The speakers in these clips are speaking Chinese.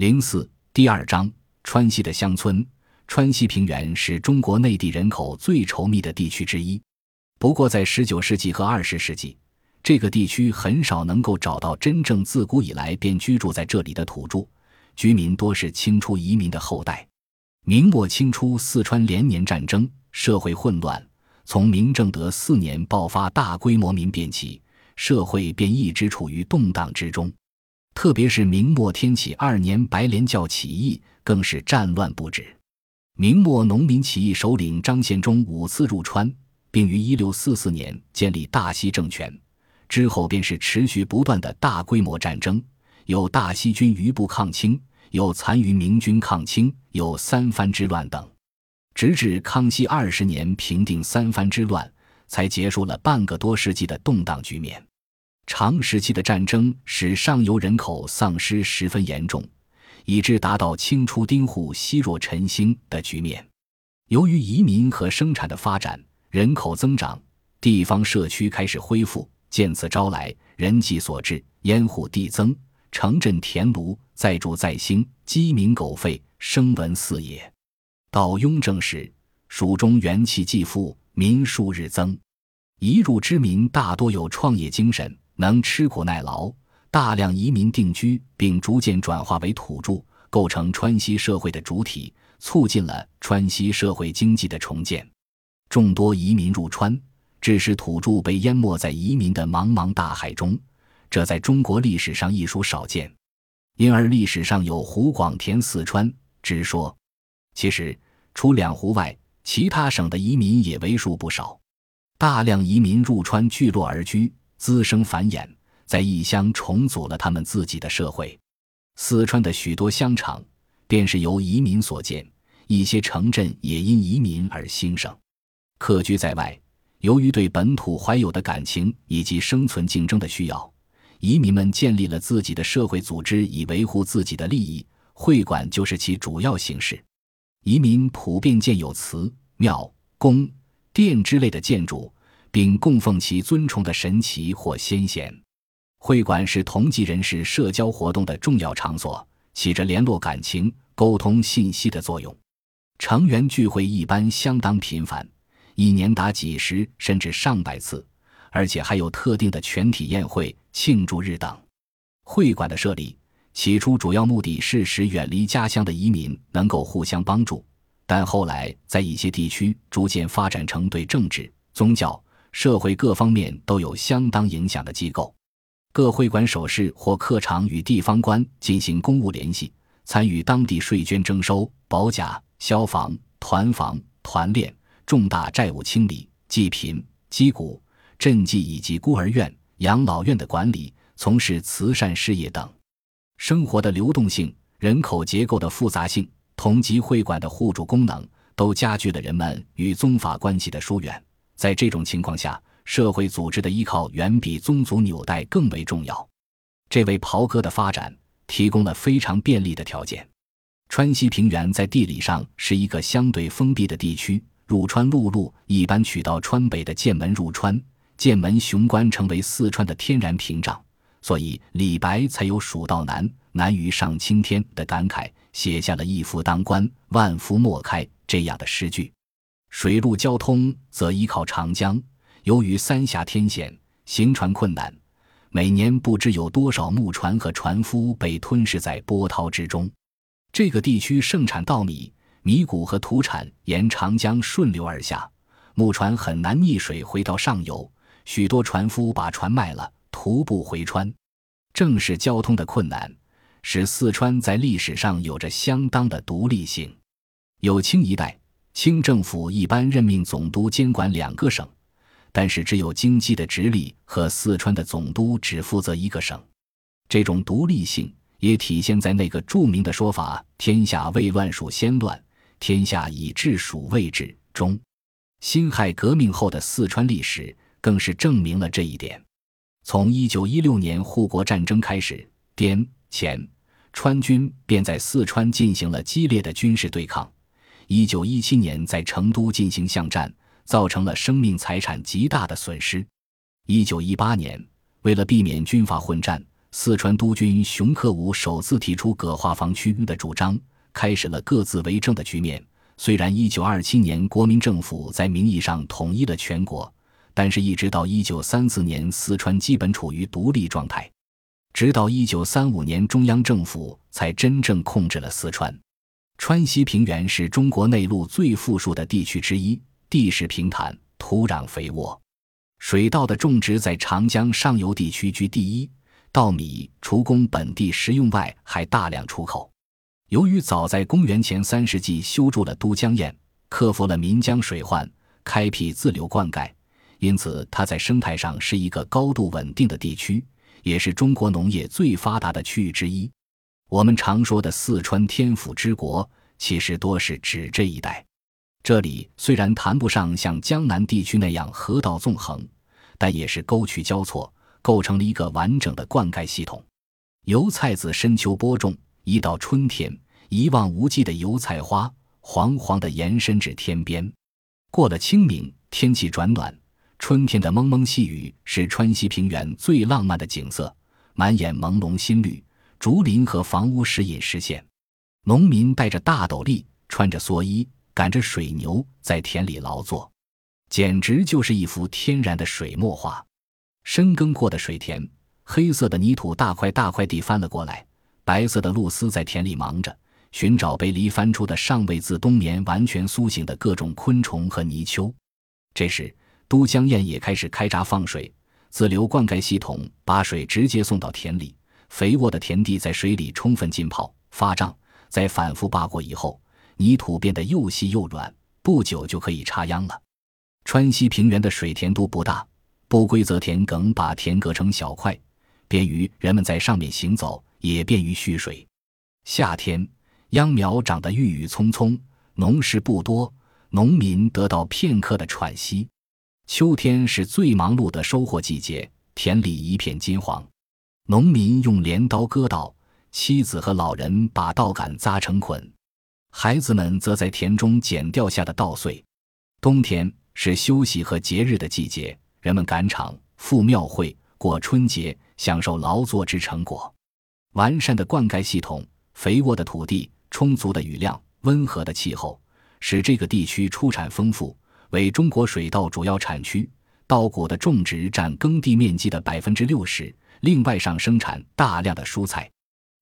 零四第二章川西的乡村。川西平原是中国内地人口最稠密的地区之一。不过，在十九世纪和二十世纪，这个地区很少能够找到真正自古以来便居住在这里的土著，居民多是清初移民的后代。明末清初，四川连年战争，社会混乱。从明正德四年爆发大规模民变起，社会便一直处于动荡之中。特别是明末天启二年白莲教起义，更是战乱不止。明末农民起义首领张献忠五次入川，并于一六四四年建立大西政权。之后便是持续不断的大规模战争，有大西军余部抗清，有残余明军抗清，有三藩之乱等。直至康熙二十年平定三藩之乱，才结束了半个多世纪的动荡局面。长时期的战争使上游人口丧失十分严重，以致达到清初丁户稀弱陈兴的局面。由于移民和生产的发展，人口增长，地方社区开始恢复，渐次招来人迹所至，烟户递增，城镇田庐再筑再兴，鸡鸣狗吠，声闻四野。到雍正时，蜀中元气既复，民数日增，移入之民大多有创业精神。能吃苦耐劳，大量移民定居，并逐渐转化为土著，构成川西社会的主体，促进了川西社会经济的重建。众多移民入川，致使土著被淹没在移民的茫茫大海中，这在中国历史上亦属少见。因而历史上有“湖广填四川”之说。其实，除两湖外，其他省的移民也为数不少。大量移民入川聚落而居。滋生繁衍，在异乡重组了他们自己的社会。四川的许多乡场，便是由移民所建，一些城镇也因移民而兴盛。客居在外，由于对本土怀有的感情以及生存竞争的需要，移民们建立了自己的社会组织，以维护自己的利益。会馆就是其主要形式。移民普遍建有祠、庙、宫、殿之类的建筑。并供奉其尊崇的神祇或先贤。会馆是同级人士社交活动的重要场所，起着联络感情、沟通信息的作用。成员聚会一般相当频繁，一年达几十甚至上百次，而且还有特定的全体宴会、庆祝日等。会馆的设立起初主要目的是使远离家乡的移民能够互相帮助，但后来在一些地区逐渐发展成对政治、宗教。社会各方面都有相当影响的机构，各会馆首饰或客场与地方官进行公务联系，参与当地税捐征收、保甲、消防、团防、团练、重大债务清理、济贫、击鼓、赈济以及孤儿院、养老院的管理，从事慈善事业等。生活的流动性、人口结构的复杂性、同级会馆的互助功能，都加剧了人们与宗法关系的疏远。在这种情况下，社会组织的依靠远比宗族纽带更为重要，这为袍哥的发展提供了非常便利的条件。川西平原在地理上是一个相对封闭的地区，入川陆路一般取到川北的剑门入川，剑门雄关成为四川的天然屏障，所以李白才有“蜀道难，难于上青天”的感慨，写下了一夫当关，万夫莫开这样的诗句。水陆交通则依靠长江，由于三峡天险，行船困难，每年不知有多少木船和船夫被吞噬在波涛之中。这个地区盛产稻米、米谷和土产沿长江顺流而下，木船很难逆水回到上游，许多船夫把船卖了，徒步回川。正是交通的困难，使四川在历史上有着相当的独立性。有清一代。清政府一般任命总督监管两个省，但是只有京畿的直隶和四川的总督只负责一个省。这种独立性也体现在那个著名的说法“天下未乱属先乱，天下已治属未治”中。辛亥革命后的四川历史更是证明了这一点。从一九一六年护国战争开始，滇黔川军便在四川进行了激烈的军事对抗。一九一七年在成都进行巷战，造成了生命财产极大的损失。一九一八年，为了避免军阀混战，四川督军熊克武首次提出葛划防区的主张，开始了各自为政的局面。虽然1927年国民政府在名义上统一了全国，但是一直到1934年，四川基本处于独立状态。直到1935年，中央政府才真正控制了四川。川西平原是中国内陆最富庶的地区之一，地势平坦，土壤肥沃，水稻的种植在长江上游地区居第一。稻米除供本地食用外，还大量出口。由于早在公元前三世纪修筑了都江堰，克服了岷江水患，开辟自流灌溉，因此它在生态上是一个高度稳定的地区，也是中国农业最发达的区域之一。我们常说的四川天府之国，其实多是指这一带。这里虽然谈不上像江南地区那样河道纵横，但也是沟渠交错。构成了一个完整的灌溉系统。油菜自深秋播种，一到春天，一望无际的油菜花黄黄的延伸至天边。过了清明，天气转暖，春天的蒙蒙细雨是川西平原最浪漫的景色，满眼朦胧新绿，竹林和房屋时隐时现。农民戴着大斗笠，穿着蓑衣，赶着水牛在田里劳作，简直就是一幅天然的水墨画。深耕过的水田，黑色的泥土大块大块地翻了过来。白色的露丝在田里忙着寻找被犁翻出的尚未自冬眠完全苏醒的各种昆虫和泥鳅。这时，都江堰也开始开闸放水，自流灌溉系统把水直接送到田里。肥沃的田地在水里充分浸泡发胀，在反复扒过以后，泥土变得又细又软，不久就可以插秧了。川西平原的水田都不大。不规则田埂把田割成小块，便于人们在上面行走，也便于蓄水。夏天秧苗长得郁郁葱葱，农事不多，农民得到片刻的喘息。秋天是最忙碌的收获季节，田里一片金黄，农民用镰刀割稻，妻子和老人把稻杆扎成捆，孩子们则在田中捡掉下的稻穗。冬天是休息和节日的季节。人们赶场、赴庙会、过春节，享受劳作之成果。完善的灌溉系统、肥沃的土地、充足的雨量、温和的气候，使这个地区出产丰富，为中国水稻主要产区。稻谷的种植占耕地面积的百分之六十，另外上生产大量的蔬菜。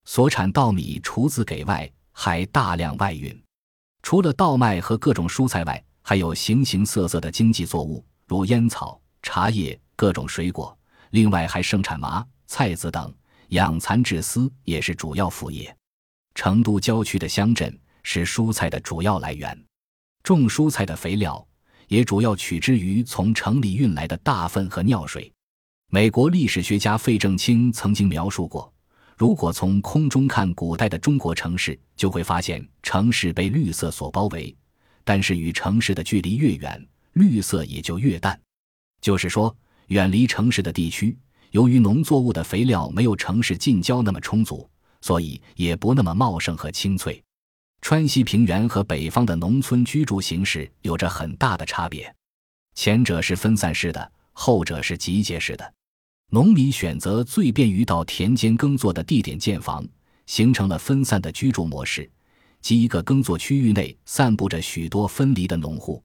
所产稻米除自给外，还大量外运。除了稻麦和各种蔬菜外，还有形形色色的经济作物，如烟草。茶叶、各种水果，另外还盛产麻、菜籽等，养蚕制丝也是主要副业。成都郊区的乡镇是蔬菜的主要来源，种蔬菜的肥料也主要取之于从城里运来的大粪和尿水。美国历史学家费正清曾经描述过：如果从空中看古代的中国城市，就会发现城市被绿色所包围，但是与城市的距离越远，绿色也就越淡。就是说，远离城市的地区，由于农作物的肥料没有城市近郊那么充足，所以也不那么茂盛和清脆。川西平原和北方的农村居住形式有着很大的差别，前者是分散式的，后者是集结式的。农民选择最便于到田间耕作的地点建房，形成了分散的居住模式，即一个耕作区域内散布着许多分离的农户。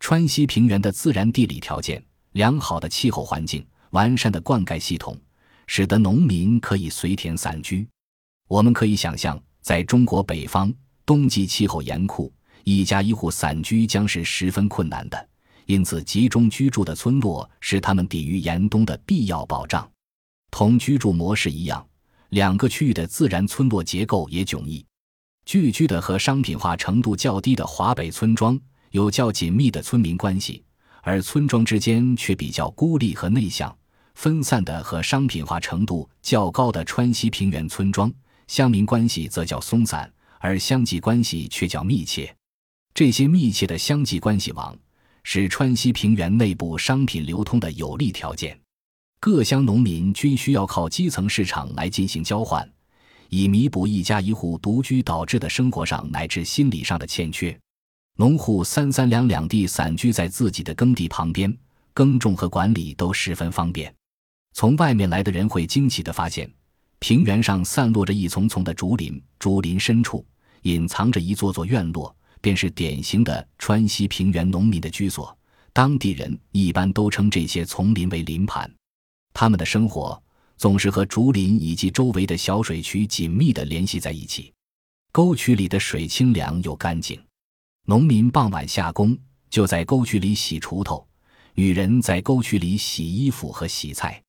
川西平原的自然地理条件。良好的气候环境、完善的灌溉系统，使得农民可以随田散居。我们可以想象，在中国北方，冬季气候严酷，一家一户散居将是十分困难的。因此，集中居住的村落是他们抵御严冬的必要保障。同居住模式一样，两个区域的自然村落结构也迥异。聚居的和商品化程度较低的华北村庄，有较紧密的村民关系。而村庄之间却比较孤立和内向、分散的，和商品化程度较高的川西平原村庄，乡民关系则较松散，而乡际关系却较密切。这些密切的乡际关系网，是川西平原内部商品流通的有利条件。各乡农民均需要靠基层市场来进行交换，以弥补一家一户独居导致的生活上乃至心理上的欠缺。农户三三两两地散居在自己的耕地旁边，耕种和管理都十分方便。从外面来的人会惊奇地发现，平原上散落着一丛丛的竹林，竹林深处隐藏着一座座院落，便是典型的川西平原农民的居所。当地人一般都称这些丛林为林盘。他们的生活总是和竹林以及周围的小水渠紧密地联系在一起。沟渠里的水清凉又干净，农民傍晚下工就在沟渠里洗锄头，女人在沟渠里洗衣服和洗菜。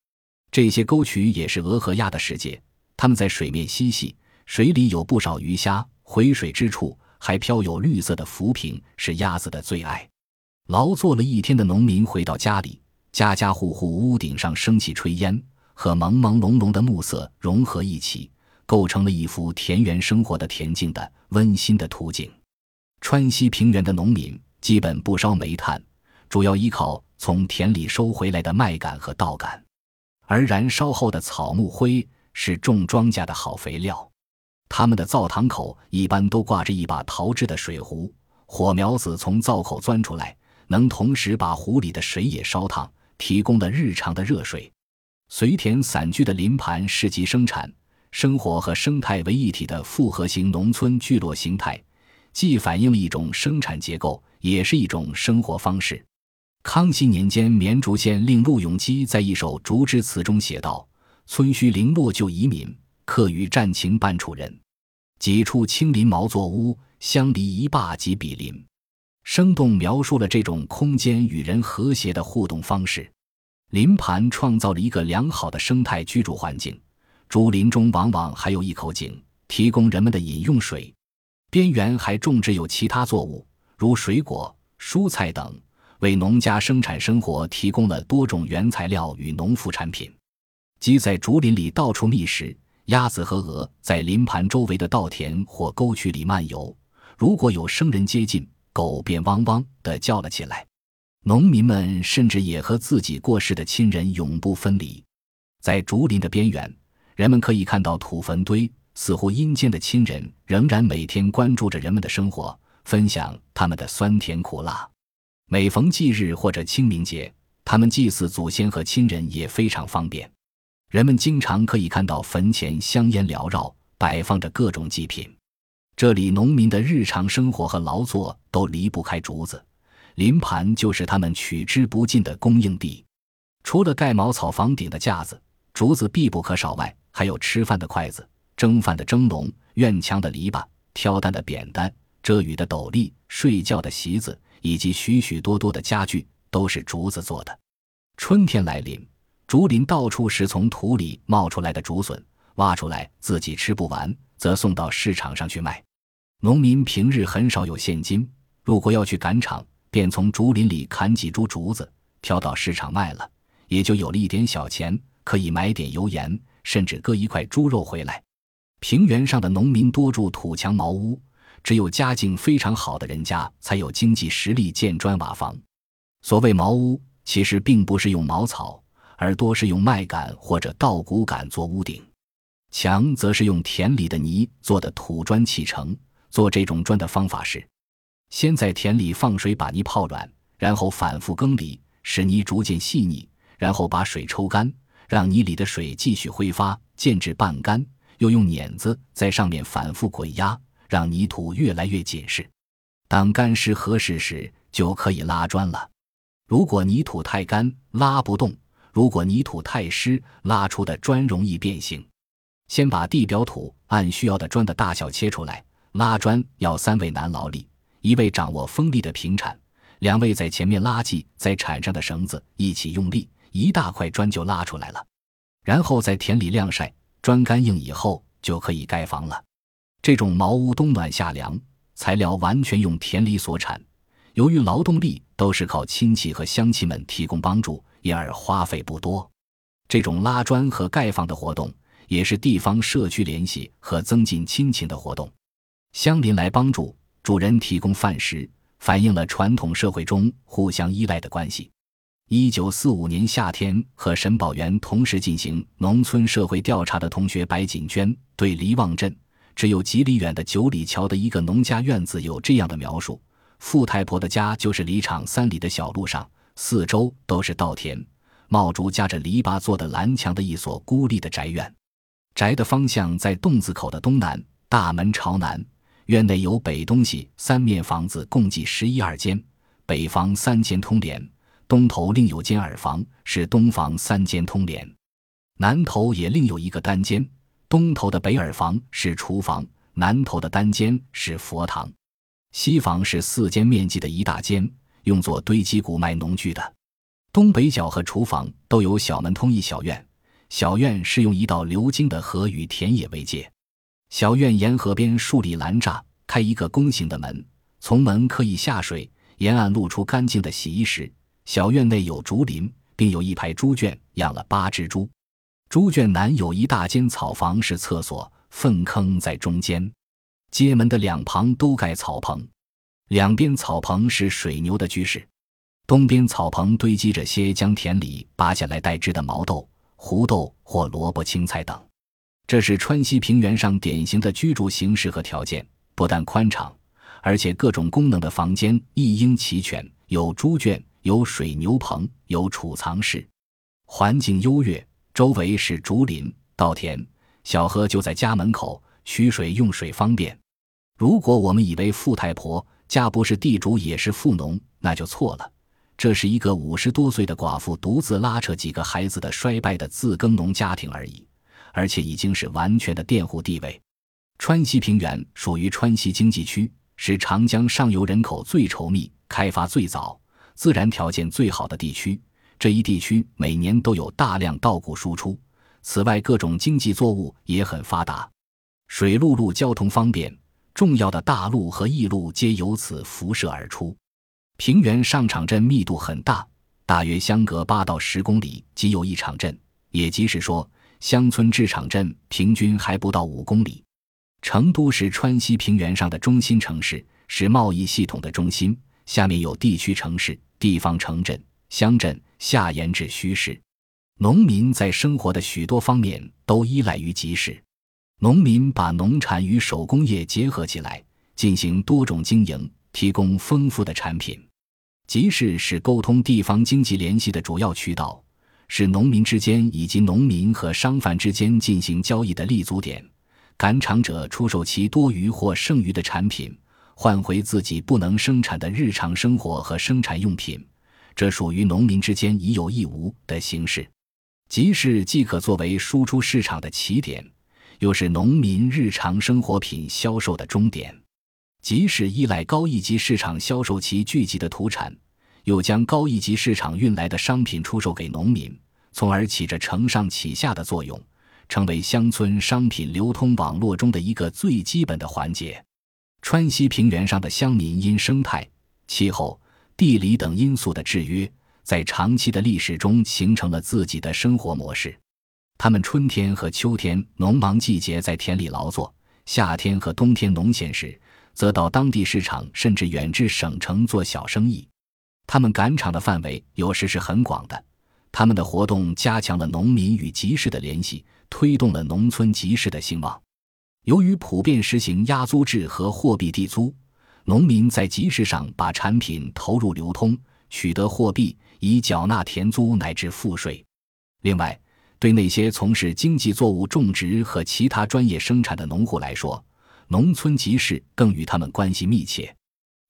这些沟渠也是鹅和鸭的世界，它们在水面嬉戏，水里有不少鱼虾，回水之处还飘有绿色的浮萍，是鸭子的最爱。劳作了一天的农民回到家里，家家户户屋顶上升起炊烟，和朦朦胧胧的暮色融合一起。构成了一幅田园生活的恬静的、温馨的图景。川西平原的农民基本不烧煤炭，主要依靠从田里收回来的麦秆和稻杆，而燃烧后的草木灰是种庄稼的好肥料。他们的灶堂口一般都挂着一把陶制的水壶，火苗子从灶口钻出来，能同时把壶里的水也烧烫，提供了日常的热水。随田散居的林盘是集生产。生活和生态为一体的复合型农村聚落形态，既反映了一种生产结构，也是一种生活方式。康熙年间，绵竹县令陆永基在一首竹枝词中写道：“村须零落旧移民，客与战情半处人。几处青林茅作屋，相离一坝即比邻。”生动描述了这种空间与人和谐的互动方式。林盘创造了一个良好的生态居住环境。竹林中往往还有一口井，提供人们的饮用水。边缘还种植有其他作物，如水果、蔬菜等，为农家生产生活提供了多种原材料与农副产品。鸡在竹林里到处觅食，鸭子和鹅在林盘周围的稻田或沟渠里漫游。如果有生人接近，狗便汪汪地叫了起来。农民们甚至也和自己过世的亲人永不分离。在竹林的边缘。人们可以看到土坟堆，似乎阴间的亲人仍然每天关注着人们的生活，分享他们的酸甜苦辣。每逢祭日或者清明节，他们祭祀祖先和亲人也非常方便。人们经常可以看到坟前香烟缭绕，摆放着各种祭品。这里农民的日常生活和劳作都离不开竹子，林盘就是他们取之不尽的供应地。除了盖茅草房顶的架子，竹子必不可少外。还有吃饭的筷子、蒸饭的蒸笼、院墙的篱笆、挑担的扁担、遮雨的斗笠、睡觉的席子，以及许许多多的家具，都是竹子做的。春天来临，竹林到处是从土里冒出来的竹笋，挖出来自己吃不完，则送到市场上去卖。农民平日很少有现金，如果要去赶场，便从竹林里砍几株竹子，挑到市场卖了，也就有了一点小钱，可以买点油盐。甚至割一块猪肉回来。平原上的农民多住土墙茅屋，只有家境非常好的人家才有经济实力建砖瓦房。所谓茅屋，其实并不是用茅草，而多是用麦秆或者稻谷杆做屋顶。墙则是用田里的泥做的土砖砌成。做这种砖的方法是：先在田里放水把泥泡软，然后反复耕犁，使泥逐渐细腻，然后把水抽干。让泥里的水继续挥发，渐至半干，又用碾子在上面反复滚压，让泥土越来越紧实。当干湿合适时，就可以拉砖了。如果泥土太干，拉不动；如果泥土太湿，拉出的砖容易变形。先把地表土按需要的砖的大小切出来。拉砖要三位男劳力，一位掌握锋利的平铲，两位在前面拉系在铲上的绳子，一起用力。一大块砖就拉出来了，然后在田里晾晒，砖干硬以后就可以盖房了。这种茅屋冬暖夏凉，材料完全用田里所产。由于劳动力都是靠亲戚和乡亲们提供帮助，因而花费不多。这种拉砖和盖房的活动，也是地方社区联系和增进亲情的活动。乡邻来帮助，主人提供饭食，反映了传统社会中互相依赖的关系。一九四五年夏天，和沈宝元同时进行农村社会调查的同学白锦娟对黎望镇只有几里远的九里桥的一个农家院子有这样的描述：富太婆的家就是离场三里的小路上，四周都是稻田，茂竹夹着篱笆做的蓝墙的一所孤立的宅院。宅的方向在洞子口的东南，大门朝南。院内有北东西三面房子，共计十一二间。北房三间通连，东头另有间耳房，是东房三间通连。南头也另有一个单间，东头的北耳房是厨房，南头的单间是佛堂。西房是四间面积的一大间，用作堆积谷卖农具的。东北角和厨房都有小门通一小院，小院是用一道流经的河与田野为界。小院沿河边竖立栏栅，开一个弓形的门，从门可以下水。沿岸露出干净的洗衣石。小院内有竹林，并有一排猪圈，养了八只猪。猪圈南有一大间草房，是厕所，粪坑在中间。街门的两旁都盖草棚，两边草棚是水牛的居室。东边草棚堆积着些将田里拔下来待枝的毛豆、胡豆或萝卜、青菜等。这是川西平原上典型的居住形式和条件，不但宽敞，而且各种功能的房间一应齐全，有猪圈，有水牛棚，有储藏室，环境优越，周围是竹林、稻田，小河就在家门口，取水用水方便。如果我们以为富太婆家不是地主也是富农，那就错了。这是一个五十多岁的寡妇独自拉扯几个孩子的衰败的自耕农家庭而已。而且已经是完全的佃户地位。川西平原属于川西经济区，是长江上游人口最稠密、开发最早、自然条件最好的地区。这一地区每年都有大量稻谷输出。此外，各种经济作物也很发达，水陆路交通方便，重要的大路和驿路皆由此辐射而出。平原上场镇密度很大，大约相隔八到十公里即有一场镇，也即是说。乡村至场镇平均还不到五公里。成都是川西平原上的中心城市，是贸易系统的中心。下面有地区城市、地方城镇、乡镇，下延至虚市。农民在生活的许多方面都依赖于集市。农民把农产与手工业结合起来，进行多种经营，提供丰富的产品。集市是沟通地方经济联系的主要渠道。是农民之间以及农民和商贩之间进行交易的立足点。赶场者出售其多余或剩余的产品，换回自己不能生产的日常生活和生产用品，这属于农民之间已有亦无的形式。集市既可作为输出市场的起点，又是农民日常生活品销售的终点。即使依赖高一级市场销售其聚集的土产。又将高一级市场运来的商品出售给农民，从而起着承上启下的作用，成为乡村商品流通网络中的一个最基本的环节。川西平原上的乡民因生态、气候、地理等因素的制约，在长期的历史中形成了自己的生活模式。他们春天和秋天农忙季节在田里劳作，夏天和冬天农闲时，则到当地市场甚至远至省城做小生意。他们赶场的范围有时是很广的，他们的活动加强了农民与集市的联系，推动了农村集市的兴旺。由于普遍实行压租制和货币地租，农民在集市上把产品投入流通，取得货币以缴纳田租乃至赋税。另外，对那些从事经济作物种植和其他专业生产的农户来说，农村集市更与他们关系密切。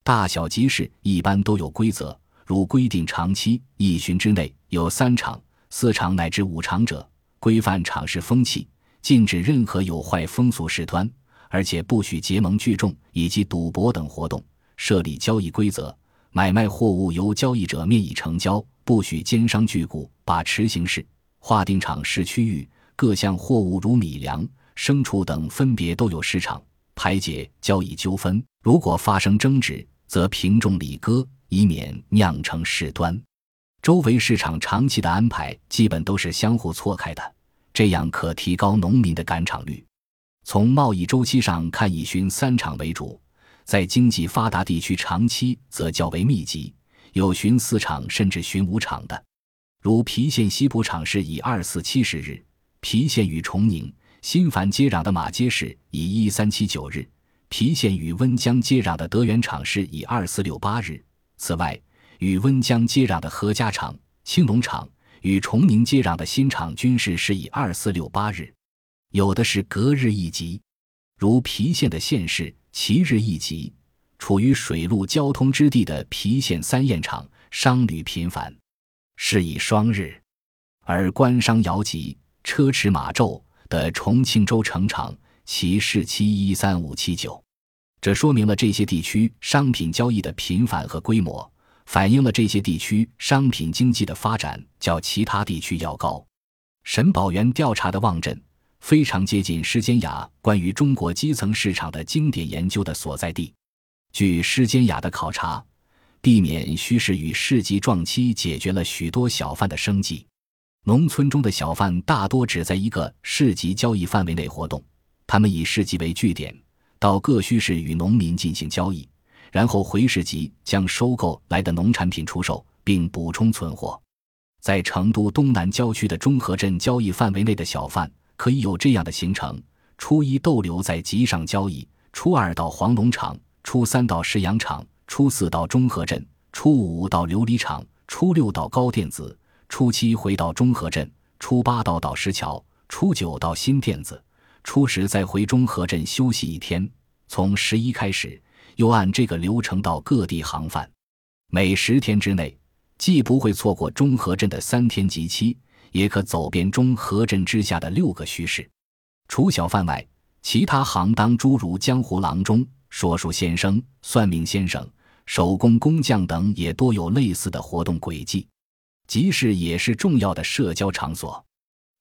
大小集市一般都有规则。如规定长期一旬之内有三场、四场乃至五场者，规范场市风气，禁止任何有坏风俗事端，而且不许结盟聚众以及赌博等活动。设立交易规则，买卖货物由交易者面议成交，不许奸商聚股把持形式。划定场市区域，各项货物如米粮、牲畜等分别都有市场，排解交易纠纷。如果发生争执，则平重礼割。以免酿成事端，周围市场长期的安排基本都是相互错开的，这样可提高农民的赶场率。从贸易周期上看，以巡三场为主，在经济发达地区长期则较为密集，有巡四场甚至巡五场的。如郫县西浦场是以二四七十日，郫县与崇宁、新繁接壤的马街市以一三七九日，郫县与温江接壤的德源场是以二四六八日。此外，与温江接壤的何家场、青龙场与崇宁接壤的新场均是是以二四六八日。有的是隔日一集，如郫县的县市，其日一集。处于水陆交通之地的郫县三堰场，商旅频繁，是以双日；而官商摇集、车驰马骤的重庆州城场，其市期一三五七九。这说明了这些地区商品交易的频繁和规模，反映了这些地区商品经济的发展较其他地区要高。沈宝元调查的望镇，非常接近施坚雅关于中国基层市场的经典研究的所在地。据施坚雅的考察，避免虚市与市集撞期，解决了许多小贩的生计。农村中的小贩大多只在一个市集交易范围内活动，他们以市集为据点，到各墟市与农民进行交易，然后回市集将收购来的农产品出售，并补充存货。在成都东南郊区的中和镇交易范围内的小贩，可以有这样的行程：初一逗留在集上交易，初二到黄龙场。初三到石羊场，初四到中和镇，初五到琉璃厂，初六到高店子，初七回到中和镇，初八到岛石桥，初九到新店子，初十再回中和镇休息一天。从十一开始，又按这个流程到各地行贩。每十天之内，既不会错过中和镇的三天集期，也可走遍中和镇之下的六个墟市。除小贩外，其他行当诸如江湖郎中。说书先生、算命先生、手工工匠等也多有类似的活动轨迹。集市也是重要的社交场所，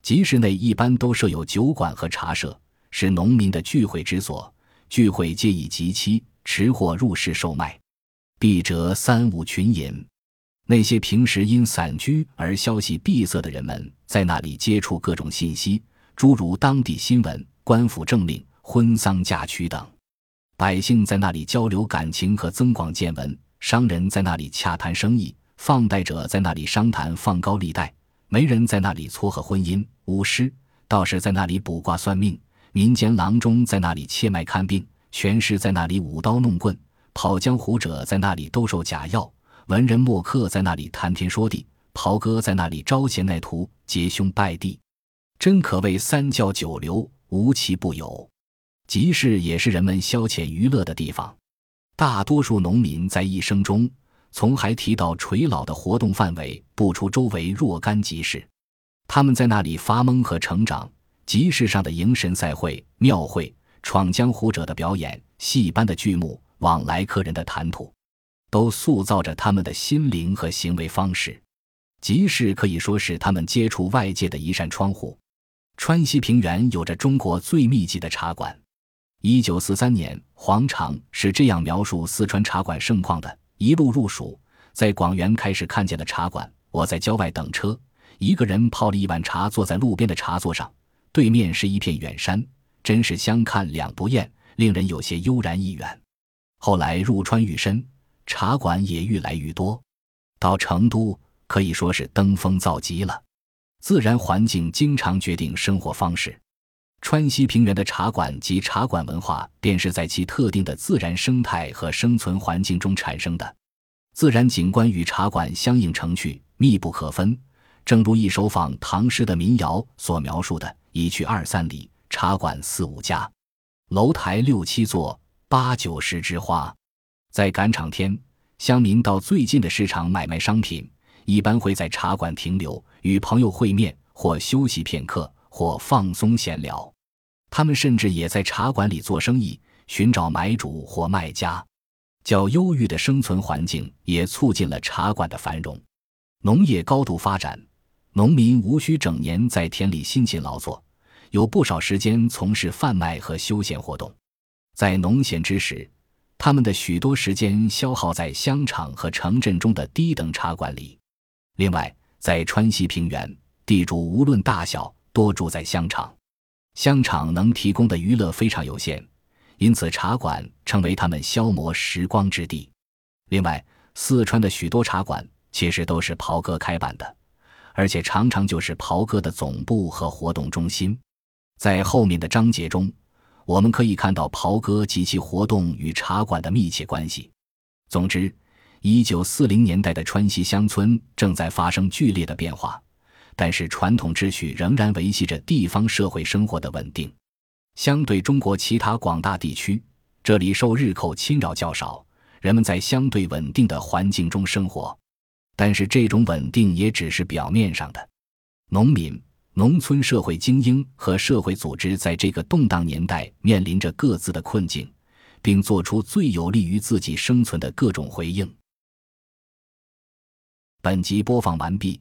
集市内一般都设有酒馆和茶社，是农民的聚会之所。聚会皆以集期持货入市售卖，闭折三五群饮。那些平时因散居而消息闭塞的人们，在那里接触各种信息，诸如当地新闻、官府政令、婚丧嫁娶等。百姓在那里交流感情和增广见闻，商人在那里洽谈生意，放贷者在那里商谈放高利贷，媒人在那里撮合婚姻，巫师、道士在那里卜卦算命，民间郎中在那里切脉看病，权势在那里舞刀弄棍，跑江湖者在那里兜售假药，文人墨客在那里谈天说地，袍哥在那里招贤纳徒，结兄拜弟，真可谓三教九流，无奇不有。集市也是人们消遣娱乐的地方。大多数农民在一生中，从还提到垂老的活动范围不出周围若干集市。他们在那里发懵和成长。集市上的迎神赛会、庙会、闯江湖者的表演、戏班的剧目、往来客人的谈吐，都塑造着他们的心灵和行为方式。集市可以说是他们接触外界的一扇窗户。川西平原有着中国最密集的茶馆。一九四三年，黄常是这样描述四川茶馆盛况的：一路入蜀，在广元开始看见了茶馆。我在郊外等车，一个人泡了一碗茶，坐在路边的茶座上，对面是一片远山，真是相看两不厌，令人有些悠然意远。后来入川愈深，茶馆也愈来愈多，到成都可以说是登峰造极了。自然环境经常决定生活方式。川西平原的茶馆及茶馆文化，便是在其特定的自然生态和生存环境中产生的。自然景观与茶馆相映成趣，密不可分。正如一首仿唐诗的民谣所描述的：“一去二三里，茶馆四五家，楼台六七座，八九十枝花。”在赶场天，乡民到最近的市场买卖商品，一般会在茶馆停留，与朋友会面或休息片刻。或放松闲聊，他们甚至也在茶馆里做生意，寻找买主或卖家。较优裕的生存环境也促进了茶馆的繁荣。农业高度发展，农民无需整年在田里辛勤劳作，有不少时间从事贩卖和休闲活动。在农闲之时，他们的许多时间消耗在乡场和城镇中的低等茶馆里。另外，在川西平原，地主无论大小。多住在乡场，乡场能提供的娱乐非常有限，因此茶馆成为他们消磨时光之地。另外，四川的许多茶馆其实都是袍哥开办的，而且常常就是袍哥的总部和活动中心。在后面的章节中，我们可以看到袍哥及其活动与茶馆的密切关系。总之，一九四零年代的川西乡村正在发生剧烈的变化。但是传统秩序仍然维系着地方社会生活的稳定。相对中国其他广大地区，这里受日寇侵扰较少，人们在相对稳定的环境中生活。但是这种稳定也只是表面上的。农民、农村社会精英和社会组织在这个动荡年代面临着各自的困境，并做出最有利于自己生存的各种回应。本集播放完毕，